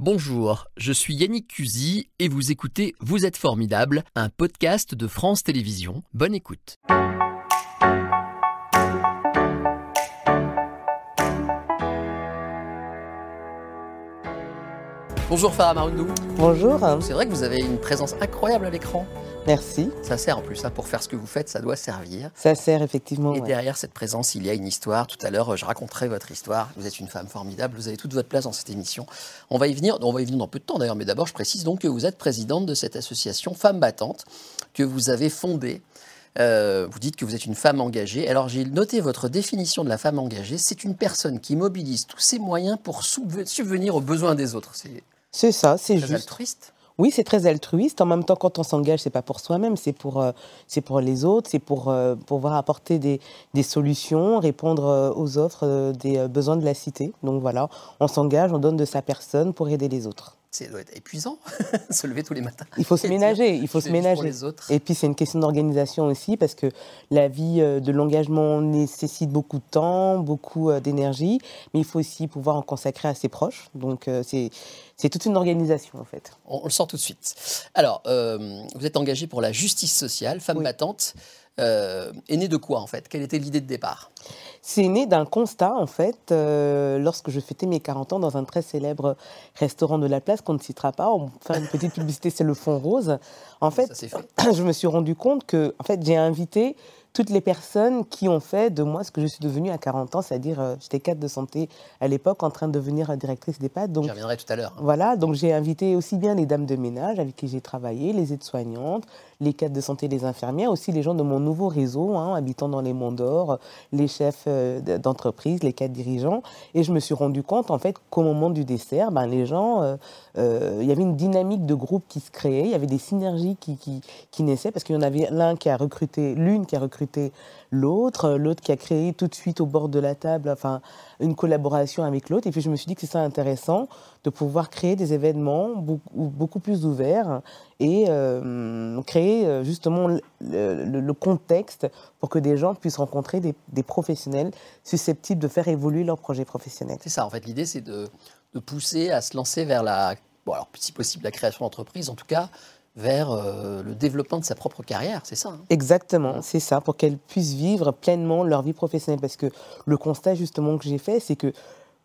Bonjour, je suis Yannick Cusy et vous écoutez Vous êtes formidable, un podcast de France Télévisions. Bonne écoute. Bonjour Farah Maroundou. Bonjour. C'est vrai que vous avez une présence incroyable à l'écran. Merci. Ça sert en plus, hein, pour faire ce que vous faites, ça doit servir. Ça sert effectivement. Et ouais. derrière cette présence, il y a une histoire. Tout à l'heure, je raconterai votre histoire. Vous êtes une femme formidable, vous avez toute votre place dans cette émission. On va y venir, on va y venir dans peu de temps d'ailleurs, mais d'abord, je précise donc que vous êtes présidente de cette association Femmes Battantes que vous avez fondée. Euh, vous dites que vous êtes une femme engagée. Alors j'ai noté votre définition de la femme engagée. C'est une personne qui mobilise tous ses moyens pour subve- subvenir aux besoins des autres. C'est C'est ça, c'est juste. altruiste. Oui, c'est très altruiste. En même temps, quand on s'engage, c'est pas pour soi-même, c'est pour, euh, c'est pour les autres, c'est pour euh, pouvoir apporter des, des solutions, répondre euh, aux offres des besoins de la cité. Donc voilà, on s'engage, on donne de sa personne pour aider les autres. Ça doit être épuisant, se lever tous les matins. Il faut se dire, ménager, il faut se ménager. les autres. Et puis c'est une question d'organisation aussi parce que la vie euh, de l'engagement nécessite beaucoup de temps, beaucoup euh, d'énergie, mais il faut aussi pouvoir en consacrer à ses proches. Donc euh, c'est toute une organisation en fait. On, on le sent tout de suite. Alors, euh, vous êtes engagée pour la justice sociale, femme Oui. battante. Euh, est née de quoi en fait? Quelle était l'idée de départ? C'est né d'un constat, en fait, euh, lorsque je fêtais mes 40 ans dans un très célèbre restaurant de la place qu'on ne citera pas. On va faire une petite publicité, c'est le Fond Rose. En fait, Ça fait. je me suis rendu compte que, en fait, j'ai invité toutes les personnes qui ont fait de moi ce que je suis devenue à 40 ans, c'est-à-dire euh, j'étais cadre de santé à l'époque en train de devenir directrice d'EHPAD. Donc J'y reviendrai tout à l'heure. voilà, donc j'ai invité aussi bien les dames de ménage avec qui j'ai travaillé, les aides-soignantes, les cadres de santé, les infirmières, aussi les gens de mon nouveau réseau, hein, habitant dans les Monts d'Or, les chefs euh, d'entreprise, les cadres dirigeants. Et je me suis rendu compte, en fait, qu'au moment du dessert, ben, les gens, euh, euh, il y avait une dynamique de groupe qui se créait, il y avait des synergies qui, qui, qui naissaient, parce qu'il y en avait l'un qui a recruté, l'une qui a recruté l'autre, l'autre qui a créé tout de suite au bord de la table, enfin, une collaboration avec l'autre. Et puis je me suis dit que c'est ça intéressant de pouvoir créer des événements beaucoup, plus ouverts et euh, créer euh, justement le contexte pour que des gens puissent rencontrer des, des professionnels susceptibles de faire évoluer leur projet professionnel. C'est ça, en fait, l'idée, c'est de, de pousser à se lancer vers la, bon, alors, si possible, la création d'entreprise, en tout cas, vers euh, le développement de sa propre carrière, c'est ça. hein Exactement, c'est ça, pour qu'elles puissent vivre pleinement leur vie professionnelle. Parce que le constat justement que j'ai fait, c'est que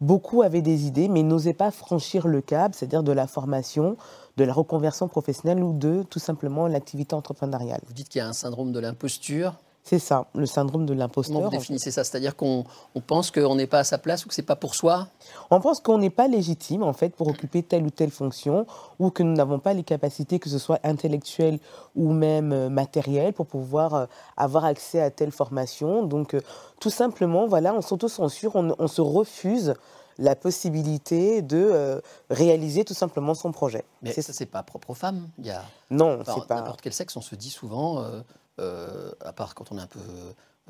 beaucoup avaient des idées, mais n'osaient pas franchir le cap, c'est-à-dire de la formation, de la reconversion professionnelle ou de tout simplement l'activité entrepreneuriale. Vous dites qu'il y a un syndrome de l'imposture. C'est ça, le syndrome de Comment l'imposteur. vous définissez ça? C'est-à-dire qu'on on pense qu'on n'est pas à sa place ou que c'est pas pour soi? On pense qu'on n'est pas légitime en fait pour occuper telle ou telle fonction ou que nous n'avons pas les capacités, que ce soit intellectuelles ou même euh, matérielles, pour pouvoir euh, avoir accès à telle formation. Donc euh, tout simplement, voilà, on s'autocensure, on, on se refuse la possibilité de euh, réaliser tout simplement son projet. Mais ça, c'est pas propre aux femmes. Il y a non, Enfin, c'est pas. n'importe quel sexe, on se dit souvent, euh, euh, à part quand on est un peu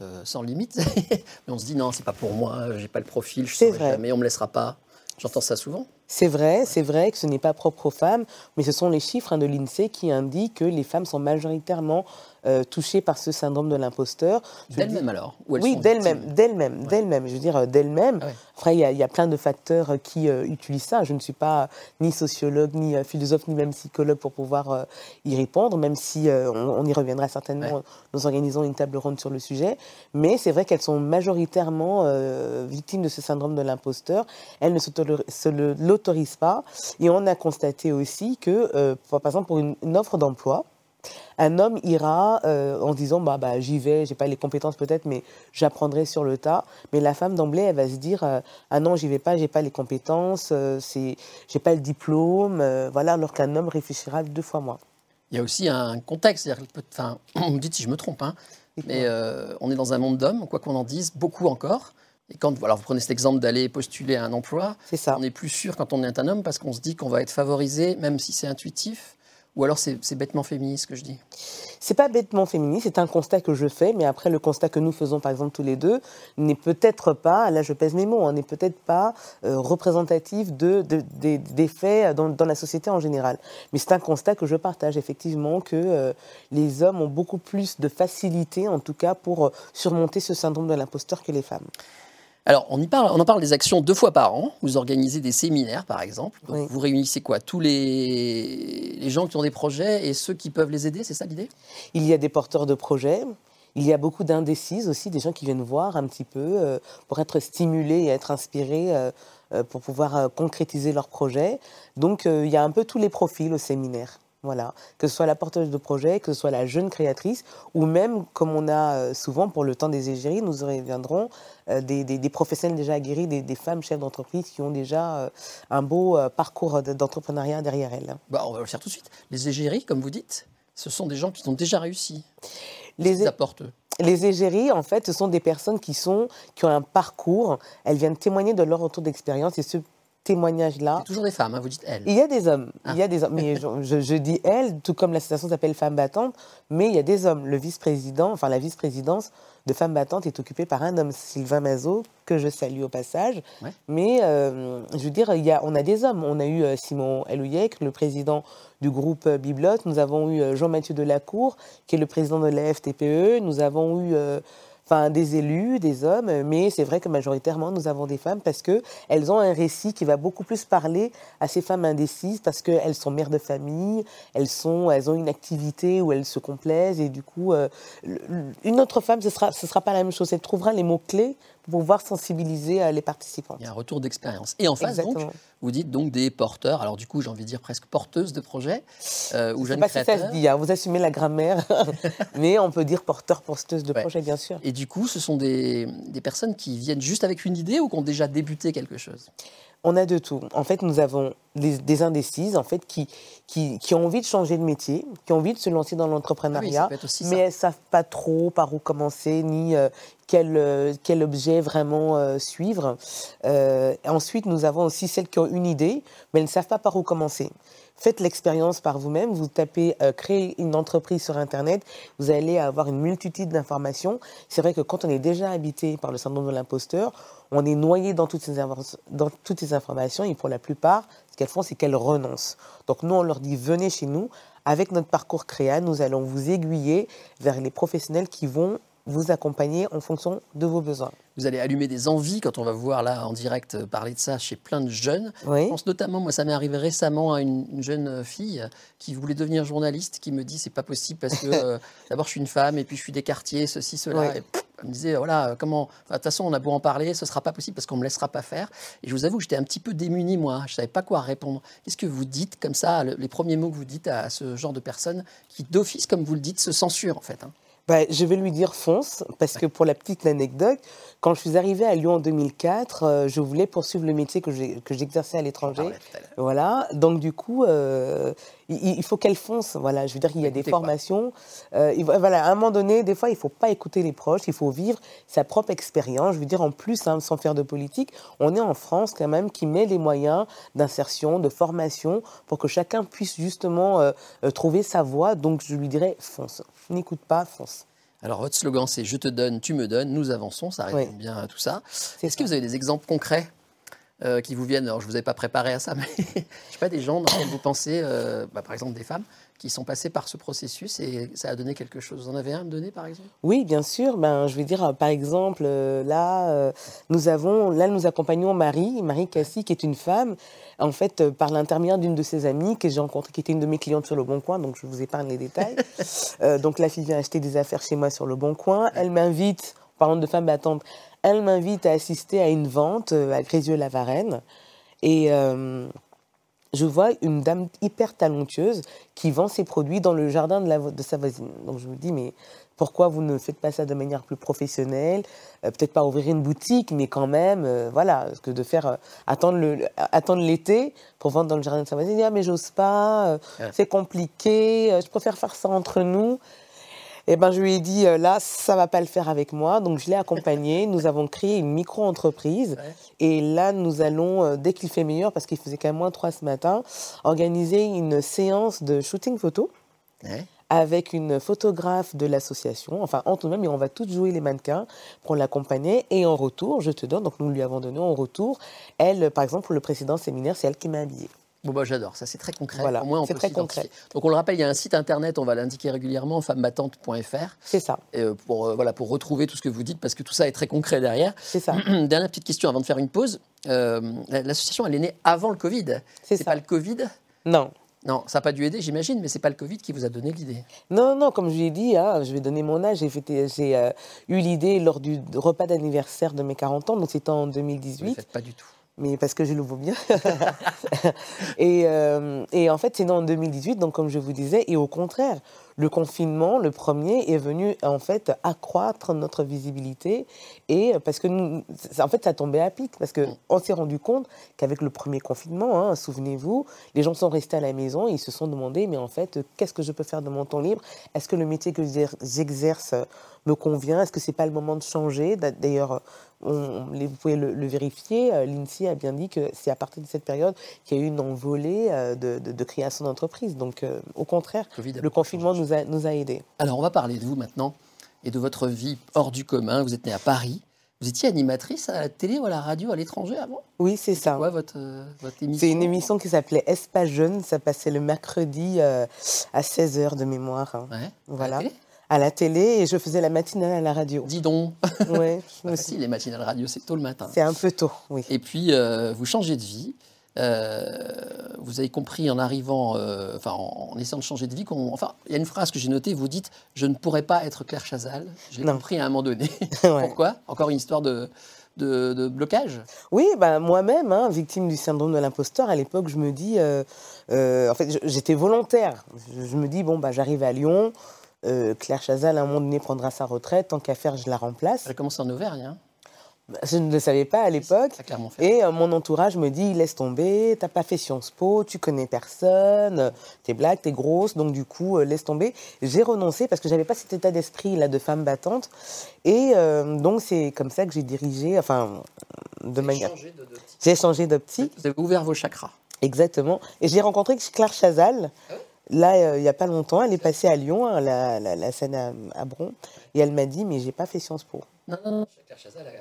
euh, sans limite, mais on se dit non, c'est pas pour moi, j'ai pas le profil, je vrai. jamais, on me laissera pas. J'entends ça souvent. C'est vrai, c'est vrai que ce n'est pas propre aux femmes, mais ce sont les chiffres hein, de l'INSEE qui indiquent que les femmes sont majoritairement euh, touchées par ce syndrome de l'imposteur. D'elles-mêmes alors ou Oui, d'elles-mêmes, d'elles-mêmes, Ouais. d'elles-mêmes. Je veux dire, euh, d'elles-mêmes. Ah ouais. Après, il y, a- il y a plein de facteurs euh, qui euh, utilisent ça. Je ne suis pas ni sociologue, ni philosophe, ni même psychologue pour pouvoir euh, y répondre, même si on, on y reviendra certainement. Ouais. Nous organisons une table ronde sur le sujet. Mais c'est vrai qu'elles sont majoritairement victimes de ce syndrome de l'imposteur. Elles ne s'autori- se le- l'autorisent pas. Et on a constaté aussi que, euh, par exemple, pour une, une offre d'emploi, un homme ira euh, en disant bah, bah j'y vais, j'ai pas les compétences peut-être, mais j'apprendrai sur le tas. Mais la femme d'emblée, elle va se dire euh, ah non j'y vais pas, j'ai pas les compétences, euh, c'est j'ai pas le diplôme, voilà. Alors qu'un homme réfléchira deux fois moins. Il y a aussi un contexte, enfin, on me dit si je me trompe, hein, mais on est dans un monde d'hommes, quoi qu'on en dise, beaucoup encore. Et quand, voilà, vous prenez cet exemple d'aller postuler à un emploi, ça. on est plus sûr quand on est un homme parce qu'on se dit qu'on va être favorisé, même si c'est intuitif. Ou alors c'est bêtement féministe ce que je dis. C'est pas bêtement féministe, c'est un constat que je fais, mais après le constat que nous faisons par exemple tous les deux n'est peut-être pas, là je pèse mes mots, hein, n'est peut-être pas euh, représentatif de, de- des, des faits dans, dans la société en général. Mais c'est un constat que je partage effectivement que euh, les hommes ont beaucoup plus de facilité en tout cas pour euh, surmonter ce syndrome de l'imposteur que les femmes. Alors, on, y parle, on en parle des actions deux fois par an. Vous organisez des séminaires, par exemple. Donc, Oui. Vous réunissez quoi? Tous les, les gens qui ont des projets et ceux qui peuvent les aider, c'est ça l'idée? Il y a des porteurs de projets. Il y a beaucoup d'indécises aussi, des gens qui viennent voir un petit peu euh, pour être stimulés et être inspirés euh, euh, pour pouvoir euh, concrétiser leurs projets. Donc il y a un peu tous les profils au séminaire. Voilà, que ce soit la porteuse de projet, que ce soit la jeune créatrice, ou même, comme on a euh, souvent pour le temps des égéries, nous reviendrons, euh, des, des- des professionnels déjà aguerris, des, des femmes chefs d'entreprise qui ont déjà euh, un beau euh, parcours d'entrepreneuriat derrière elles. bah, On va le faire tout de suite. Les égéries, comme vous dites, ce sont des gens qui ont déjà réussi. Les, apportent. Les égéries, en fait, ce sont des personnes qui, sont, qui ont un parcours, elles viennent témoigner de leur retour d'expérience et ce témoignage-là, C'est toujours des femmes, hein, vous dites elles. il y a des hommes, Ah. il y a des hommes, mais je, je- dis elles, tout comme l'association s'appelle Femmes Battantes, mais il y a des hommes. Le vice-président, enfin la vice-présidence de Femmes Battantes est occupée par un homme, Sylvain Mazot, que je salue au passage. Ouais. Mais euh, je veux dire, il y a, on a des hommes. On a eu euh, Simon Elouyec, le président du groupe euh, Biblotte. Nous avons eu Jean-Mathieu Delacour, qui est le président de la FTPE. Nous avons eu euh, enfin, des élus, des hommes. Mais c'est vrai que majoritairement, nous avons des femmes parce que elles ont un récit qui va beaucoup plus parler à ces femmes indécises parce qu'elles sont mères de famille, elles, sont, elles ont une activité où elles se complaisent. Et du coup, euh, une autre femme, ce sera, ce sera pas la même chose. Elle trouvera les mots-clés pour pouvoir sensibiliser euh, les participants. Il y a un retour d'expérience. Et en face, donc, vous dites donc des porteurs. Alors du coup, j'ai envie de dire presque porteuses de projets euh, ou jeunes pas si ça se dit, hein, vous assumez la grammaire, mais on peut dire porteur, porteuse de Ouais. projet, bien sûr. Et du coup, ce sont des, des personnes qui viennent juste avec une idée ou qui ont déjà débuté quelque chose? On a de tout. En fait, nous avons des, des indécises en fait, qui, qui, qui ont envie de changer de métier, qui ont envie de se lancer dans Ah oui, l'entrepreneuriat, mais elles ne savent pas trop par où commencer, ni euh, quel, euh, quel objet vraiment euh, suivre. Ensuite, nous avons aussi celles qui ont une idée, mais elles ne savent pas par où commencer. Faites l'expérience par vous-même, vous tapez euh, créer une entreprise sur Internet, vous allez avoir une multitude d'informations. C'est vrai que quand on est déjà habité par le syndrome de l'imposteur, on est noyé dans toutes, ces dans toutes ces informations et pour la plupart, ce qu'elles font, c'est qu'elles renoncent. Donc nous, on leur dit, venez chez nous, avec notre parcours créa, nous allons vous aiguiller vers les professionnels qui vont vous accompagner en fonction de vos besoins. Vous allez allumer des envies quand on va vous voir là en direct euh, parler de ça chez plein de jeunes. Oui. Je pense notamment, moi, ça m'est arrivé récemment à une, une jeune fille qui voulait devenir journaliste, qui me dit c'est pas possible parce que euh, d'abord je suis une femme et puis je suis des quartiers, ceci, cela. Ouais. Et pff, elle me disait voilà euh, comment. enfin, De toute façon, on a beau en parler, ce sera pas possible parce qu'on me laissera pas faire. Et je vous avoue que j'étais un petit peu démuni moi. Je savais pas quoi répondre. Qu'est-ce que vous dites comme ça, le- les premiers mots que vous dites à ce genre de personnes qui d'office, comme vous le dites, se censurent en fait. hein? Bah, je vais lui dire fonce, parce que pour la petite anecdote, quand je suis arrivée à Lyon en 2004, euh, je voulais poursuivre le métier que j'exerçais à l'étranger. l'heure. Voilà, donc du coup, euh, il, il faut qu'elle fonce. Voilà, je veux dire qu'il y a des Écoutez quoi. formations. euh, il voilà, à un moment donné, des fois, il faut pas écouter les proches, il faut vivre sa propre expérience. Je veux dire, en plus, hein, sans faire de politique, on est en France quand même qui met les moyens d'insertion, de formation, pour que chacun puisse justement euh, euh, trouver sa voie. Donc, je lui dirais, fonce. N'écoute pas, fonce. Alors, votre slogan, c'est Je te donne, tu me donnes, nous avançons. Ça répond Oui. bien à tout ça. Est-ce que vous avez des exemples concrets? Euh, qui vous viennent Alors, je ne vous avais pas préparé à ça, mais je sais pas, des gens dans lesquels vous pensez, euh, bah, par exemple des femmes, qui sont passées par ce processus et ça a donné quelque chose. Vous en avez un à me donner, par exemple? Oui, bien sûr. Ben, je vais dire, euh, par exemple, là, nous avons, là, nous accompagnons Marie, Marie Cassie, qui est une femme, en fait, par l'intermédiaire d'une de ses amies que j'ai rencontrée, qui était une de mes clientes sur Le Bon Coin, donc je vous épargne les détails. Euh, donc la fille vient acheter des affaires chez moi sur Le Bon Coin. Elle m'invite, parlant de femme battante, elle m'invite à assister à une vente euh, à Grézieux-la-Varenne. Et euh, je vois une dame hyper talentueuse qui vend ses produits dans le jardin de, la vo- de sa voisine. Donc je me dis, mais pourquoi vous ne faites pas ça de manière plus professionnelle? Euh, Peut-être pas ouvrir une boutique, mais quand même, euh, voilà, que de faire euh, attendre le- attendre l'été pour vendre dans le jardin de sa voisine, ah, mais j'ose pas, c'est compliqué, je préfère faire ça entre nous. Et ben, je lui ai dit, euh, là, ça va pas le faire avec moi. Donc, je l'ai accompagné. Nous avons créé une micro-entreprise. Ouais. Et là, nous allons, euh, dès qu'il fait meilleur, parce qu'il faisait quand même moins 3 ce matin, organiser une séance de shooting photo Ouais. avec une photographe de l'association, enfin en tout de même, et on va tous jouer les mannequins pour l'accompagner. Et en retour, je te donne, donc nous lui avons donné en retour, elle, par exemple, pour le précédent séminaire, c'est elle qui m'a habillée. Bon, bah, j'adore, ça c'est très concret. Voilà, Au moins, on c'est peut très concret. Donc on le rappelle, il y a un site internet, on va l'indiquer régulièrement, femmebattante.fr, C'est ça, euh, pour, euh, voilà, pour retrouver tout ce que vous dites, parce que tout ça est très concret derrière. c'est ça. Dernière petite question avant de faire une pause. Euh, L'association, elle est née avant le Covid. C'est C'est ça. pas le Covid? Non. Non, ça n'a pas dû aider, j'imagine, mais c'est pas le Covid qui vous a donné l'idée. Non, non, comme je l'ai dit, hein, je vais donner mon âge. J'ai euh, eu l'idée lors du repas d'anniversaire de mes 40 ans, donc c'était en Vous ne 2018. faites pas du tout. Mais parce que je le vaux bien. et, euh, et en fait, c'est né en 2018, donc comme je vous disais, et au contraire, le confinement, le premier, est venu en fait accroître notre visibilité, et parce que nous, en fait, ça tombait à pic, parce que on s'est rendu compte qu'avec le premier confinement, hein, souvenez-vous, les gens sont restés à la maison, et ils se sont demandé, mais en fait, qu'est-ce que je peux faire de mon temps libre? Est-ce que le métier que j'exer- j'exerce me convient? Est-ce que c'est pas le moment de changer? D'a- D'ailleurs, vous pouvez le, le vérifier. euh, L'INSEE a bien dit que c'est à partir de cette période qu'il y a eu une envolée euh, de, de- de création d'entreprises. Donc, euh, au contraire, le confinement. Nous a, nous a aidés. Alors, on va parler de vous maintenant et de votre vie hors du commun. Vous êtes née à Paris. Vous étiez animatrice à la télé ou à la radio à l'étranger avant? Oui, c'est ça. Quoi, votre, euh, votre émission C'est une émission qui s'appelait Espace Jeune. Ça passait le mercredi euh, à 16h de mémoire. hein. Ouais, à la Voilà. télé? À la télé et je faisais la matinale à la radio. Dis donc. Ouais, je les matinales radio, c'est tôt le matin. C'est un peu tôt, oui. Et puis, euh, vous changez de vie. Euh, vous avez compris en arrivant, euh, enfin, en, en essayant de changer de vie, qu'on, enfin, il y a une phrase que j'ai notée, vous dites « Je ne pourrais pas être Claire Chazal ». Non. compris à un moment donné. Ouais. Pourquoi? Encore une histoire de, de, de blocage? Oui, bah, moi-même, hein, victime du syndrome de l'imposteur, à l'époque, je me dis, euh, en fait, j'étais volontaire. Je, je me dis, bon, bah, j'arrive à Lyon, Claire Chazal, à un moment donné, prendra sa retraite, tant qu'à faire, je la remplace. J'ai commencé en Auvergne, hein, Je ne le savais pas à l'époque. Et euh, mon entourage me dit, laisse tomber, t'as pas fait Sciences Po, tu connais personne, euh, t'es blague, t'es grosse, donc du coup, euh, laisse tomber. J'ai renoncé parce que j'avais pas cet état d'esprit là de femme battante. Et euh, donc c'est comme ça que j'ai dirigé, enfin, de manière... J'ai changé d'optique. Vous avez ouvert vos chakras. Exactement. Et j'ai rencontré Claire Chazal, Ah là, euh, il n'y a pas longtemps. Elle est passée à Lyon, la, la- la scène à, à Bron. Et elle m'a dit, mais j'ai pas fait Sciences Po. Non, non, non. Claire Chazal a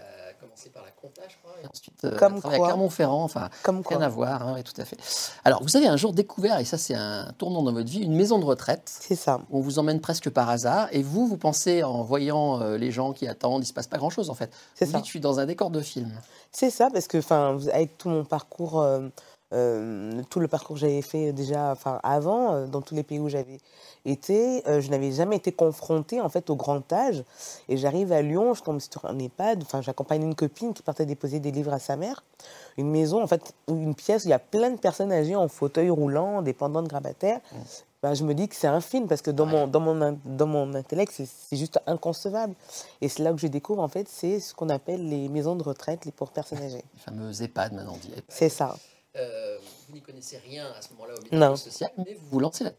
commencé par la compta, je crois, et ensuite euh, Comme à quoi Clermont-Ferrand, enfin, Comme rien quoi. à voir, hein, tout à fait. Alors, vous avez un jour découvert, et ça c'est un tournant dans votre vie, une maison de retraite. C'est ça. On vous emmène presque par hasard, et vous, vous pensez, en voyant euh, les gens qui attendent, il se passe pas grand-chose en fait. C'est ça. dites, je suis dans un décor de film. C'est ça, parce que, enfin, avec tout mon parcours, euh, euh, tout le parcours que j'avais fait déjà, enfin, avant, euh, dans tous les pays où j'avais été, euh, je n'avais jamais été confrontée, en fait, au grand âge. Et j'arrive à Lyon, je tombe sur un EHPAD, enfin, j'accompagne une copine qui partait déposer des livres à sa mère. Une maison, en fait, une pièce où il y a plein de personnes âgées en fauteuil roulant, dépendantes grabataires. Ben, je me dis que c'est un film parce que dans, mon, dans, mon, dans mon intellect, c'est- juste inconcevable. Et c'est là que je découvre, en fait, c'est ce qu'on appelle les maisons de retraite les pour personnes âgées. Les fameux EHPAD maintenant dit. C'est ça. Euh, vous n'y connaissez rien à ce moment-là au Non. médico-social, mais vous vous lancez là-dedans.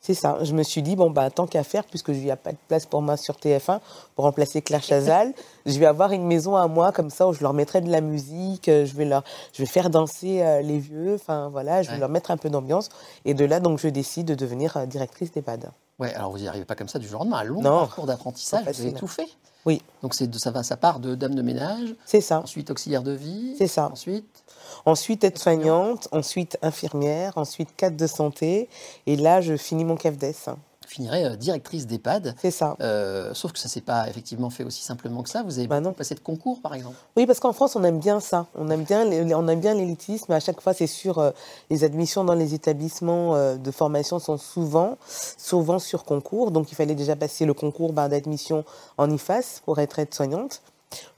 C'est ça. Je me suis dit, bon, bah, tant qu'à faire, puisque il n'y a pas de place pour moi sur TF1 pour remplacer Claire Chazal, je vais avoir une maison à moi, comme ça, où je leur mettrai de la musique, euh, je vais, leur, je vais faire danser euh, les vieux, enfin, voilà, je vais Ouais. leur mettre un peu d'ambiance. Et de là, donc, je décide de devenir euh, directrice d'EHPAD. Ouais, alors vous n'y arrivez pas comme ça du jour au lendemain. Un long Non. parcours d'apprentissage, vous avez tout fait. Oui. Donc c'est de- ça va, ça part de dame de ménage, C'est ça. ensuite auxiliaire de vie, C'est ça. ensuite Ensuite, aide-soignante, ensuite infirmière, ensuite cadre de santé. Et là, je finis mon CAFDES. vous finirez euh, directrice d'EHPAD. C'est ça. Euh, sauf que ça s'est pas effectivement fait aussi simplement que ça. Vous avez Bah non. passé de concours, par exemple. Oui, parce qu'en France, on aime bien ça. On aime bien, les- on aime bien l'élitisme. À chaque fois, c'est sur euh, les admissions dans les établissements euh, de formation sont souvent, souvent sur concours. Donc, il fallait déjà passer le concours ben, d'admission en IFAS pour être aide-soignante,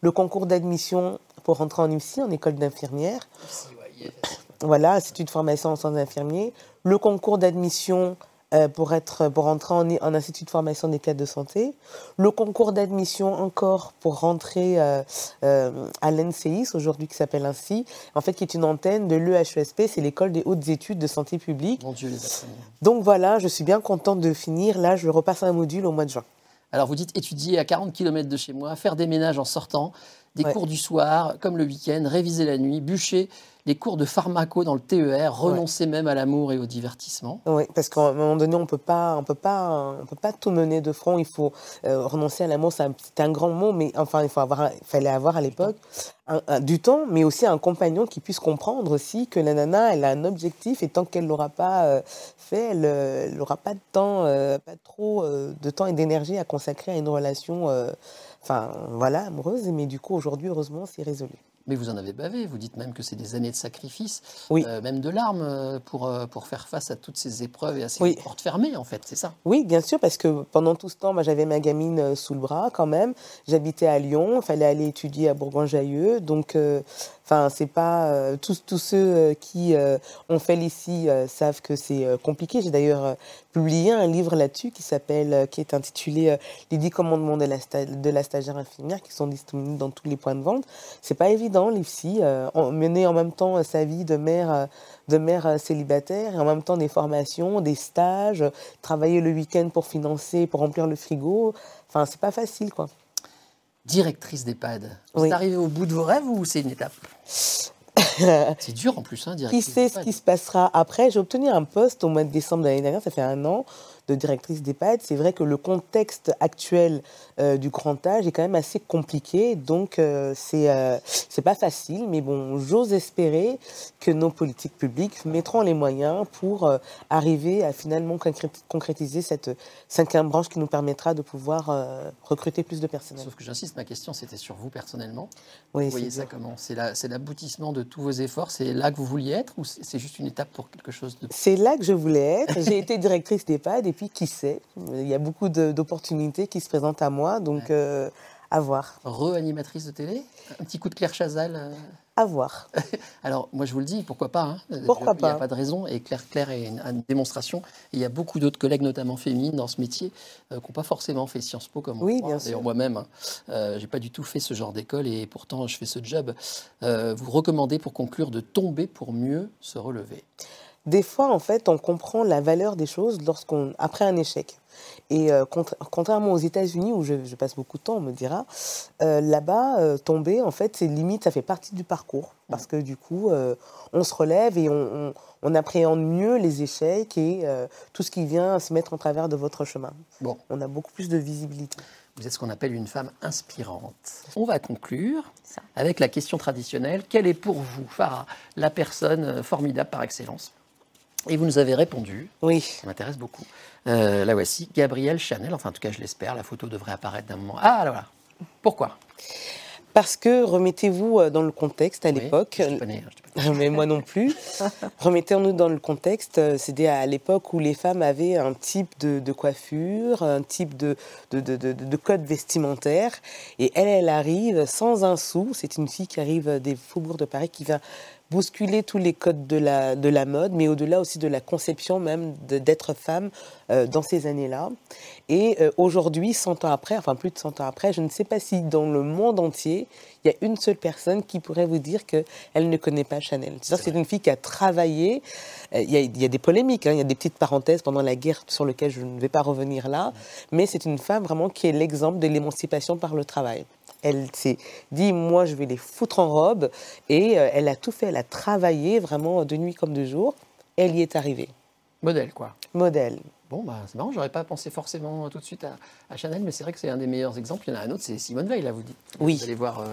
le concours d'admission pour rentrer en IFSI, en école d'infirmière. Voilà, institut de formation en soins infirmiers. Le concours d'admission euh, pour, être, pour rentrer en, en institut de formation des cadres de santé. Le concours d'admission encore pour rentrer euh, euh, à l'NCIS, aujourd'hui qui s'appelle ainsi, en fait qui est une antenne de l'EHESP, c'est l'école des hautes études de santé publique. Mon Dieu, les acronymes. Donc voilà, je suis bien contente de finir. Là, je repasse un module au mois de juin. Alors vous dites étudier à 40 km de chez moi, faire des ménages en sortant. Des cours du soir, comme le week-end, réviser la nuit, bûcher les cours de pharmaco dans le TER, renoncer même à l'amour et au divertissement. Oui, parce qu'à un moment donné, on peut pas, on peut pas, on peut pas tout mener de front. Il faut euh, renoncer à l'amour, c'est un, grand mot, mais enfin, il faut avoir, fallait avoir à l'époque du temps, mais aussi un compagnon qui puisse comprendre aussi que la nana, elle a un objectif et tant qu'elle l'aura pas euh, fait, elle n'aura pas de temps, euh, pas trop de temps et d'énergie à consacrer à une relation, enfin voilà, amoureuse. Mais du coup, aujourd'hui, heureusement, c'est résolu. Mais vous en avez bavé, vous dites même que c'est des années de sacrifice, euh, même de larmes euh, pour, euh, pour faire face à toutes ces épreuves et à ces portes fermées, en fait, c'est ça? Oui, bien sûr, parce que pendant tout ce temps, j'avais ma gamine sous le bras quand même. J'habitais à Lyon, il fallait aller étudier à Bourgoin-Jallieu, donc Enfin, c'est pas euh, tous, tous ceux qui ont fait l'ici savent que c'est compliqué. J'ai d'ailleurs publié un livre là-dessus qui s'appelle, qui est intitulé Les dix commandements de la, de la stagiaire infirmière, qui sont disponibles dans tous les points de vente. C'est pas évident l'IFSI, mener en même temps sa vie de mère de mère célibataire et en même temps des formations, des stages, travailler le week-end pour financer, pour remplir le frigo. Enfin, c'est pas facile, quoi directrice d'EHPAD. Vous êtes arrivé au bout de vos rêves ou c'est une étape C'est dur en plus, hein, directrice Qui sait ce qui se passera après? J'ai obtenu un poste au mois de décembre de l'année dernière, ça fait un an de directrice d'EHPAD, c'est vrai que le contexte actuel euh, du grand âge est quand même assez compliqué, donc euh, c'est euh, c'est pas facile, mais bon, j'ose espérer que nos politiques publiques mettront les moyens pour arriver à finalement concrétiser cette cinquième branche qui nous permettra de pouvoir recruter plus de personnel. Sauf que j'insiste, ma question c'était sur vous personnellement. vous voyez ça comment? C'est l'aboutissement de tous vos efforts C'est là que vous vouliez être ou c'est juste une étape pour quelque chose de... C'est là que je voulais être. J'ai été directrice d'EHPAD et puis qui sait Il y a beaucoup d'opportunités qui se présentent à moi, donc euh, à voir. Re-animatrice de télé Un petit coup de Claire Chazal euh À voir. Alors, moi, je vous le dis, pourquoi pas hein Pourquoi pas Il n'y a pas de raison. Et Claire, Claire est une, démonstration. il y a beaucoup d'autres collègues, notamment féminines, dans ce métier, euh, qui n'ont pas forcément fait Sciences Po comme oui, bien sûr. D'ailleurs, moi-même, hein, je n'ai pas du tout fait ce genre d'école et pourtant, je fais ce job. vous recommandez, pour conclure, de tomber pour mieux se relever des fois, en fait, on comprend la valeur des choses lorsqu'on après un échec. Et euh, contrairement aux États-Unis, où je, passe beaucoup de temps, on me dira, euh, là-bas, euh, tomber, en fait, c'est limite, ça fait partie du parcours. Parce que du coup, on se relève et on, on, appréhende mieux les échecs et tout ce qui vient se mettre en travers de votre chemin. Bon. On a beaucoup plus de visibilité. Vous êtes ce qu'on appelle une femme inspirante. On va conclure avec la question traditionnelle. Quelle est pour vous, Farah, la personne formidable par excellence? Et vous nous avez répondu. Oui. Ça m'intéresse beaucoup. Euh, là voici, Gabrielle Chanel. Enfin, en tout cas, je l'espère. La photo devrait apparaître d'un moment. Ah, voilà. Pourquoi? Parce que remettez-vous euh, dans le contexte à l'époque. Hein, mais moi non plus. Remettez-nous dans le contexte. Euh, c'était à l'époque où les femmes avaient un type de, coiffure, un type de, de, de, code vestimentaire. Et elle, elle arrive sans un sou. C'est une fille qui arrive des faubourgs de Paris qui vient bousculer tous les codes de la, de la mode, mais au-delà aussi de la conception même d'être femme euh, dans ces années-là. Et euh, aujourd'hui, 100 ans après, enfin plus de 100 ans après, je ne sais pas si dans le monde entier, il y a une seule personne qui pourrait vous dire qu'elle ne connaît pas Chanel. C'est une fille qui a travaillé. Euh, il, y a, des polémiques, hein, il y a des petites parenthèses pendant la guerre sur lesquelles je ne vais pas revenir là, mais c'est une femme vraiment qui est l'exemple de l'émancipation par le travail. Elle s'est dit, moi, je vais les foutre en robe. Et euh, elle a tout fait. Elle a travaillé vraiment de nuit comme de jour. elle y est arrivée. Modèle, quoi. Modèle. Bon, bah, c'est marrant, j'aurais pas pensé forcément tout de suite à, Chanel, mais c'est vrai que c'est un des meilleurs exemples. Il y en a un autre, c'est Simone Veil, là, vous dites. Oui. Vous allez voir euh,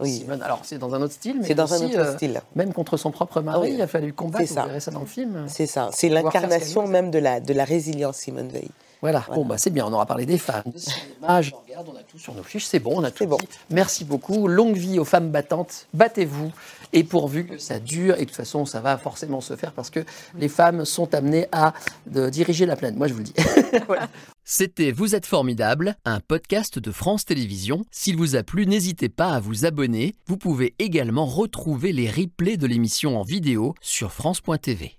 oui. Simone. Alors, c'est dans un autre style, mais c'est dans un autre euh, style. Même contre son propre mari, il a fallu combattre. Vous verrez ça dans le film. C'est ça. C'est l'incarnation même de la, de la résilience, Simone Veil. Voilà. Bon, bah, c'est bien. On aura parlé des femmes, des cinémas. Je regarde, on a tout sur nos fiches. C'est bon, on a tout bon. Merci beaucoup. Longue vie aux femmes battantes. Battez-vous. Et pourvu que ça dure. Et de toute façon, ça va forcément se faire parce que les femmes sont amenées à diriger la planète. Moi, je vous le dis. C'était Vous êtes formidable, un podcast de France Télévisions. S'il vous a plu, n'hésitez pas à vous abonner. Vous pouvez également retrouver les replays de l'émission en vidéo sur France.tv.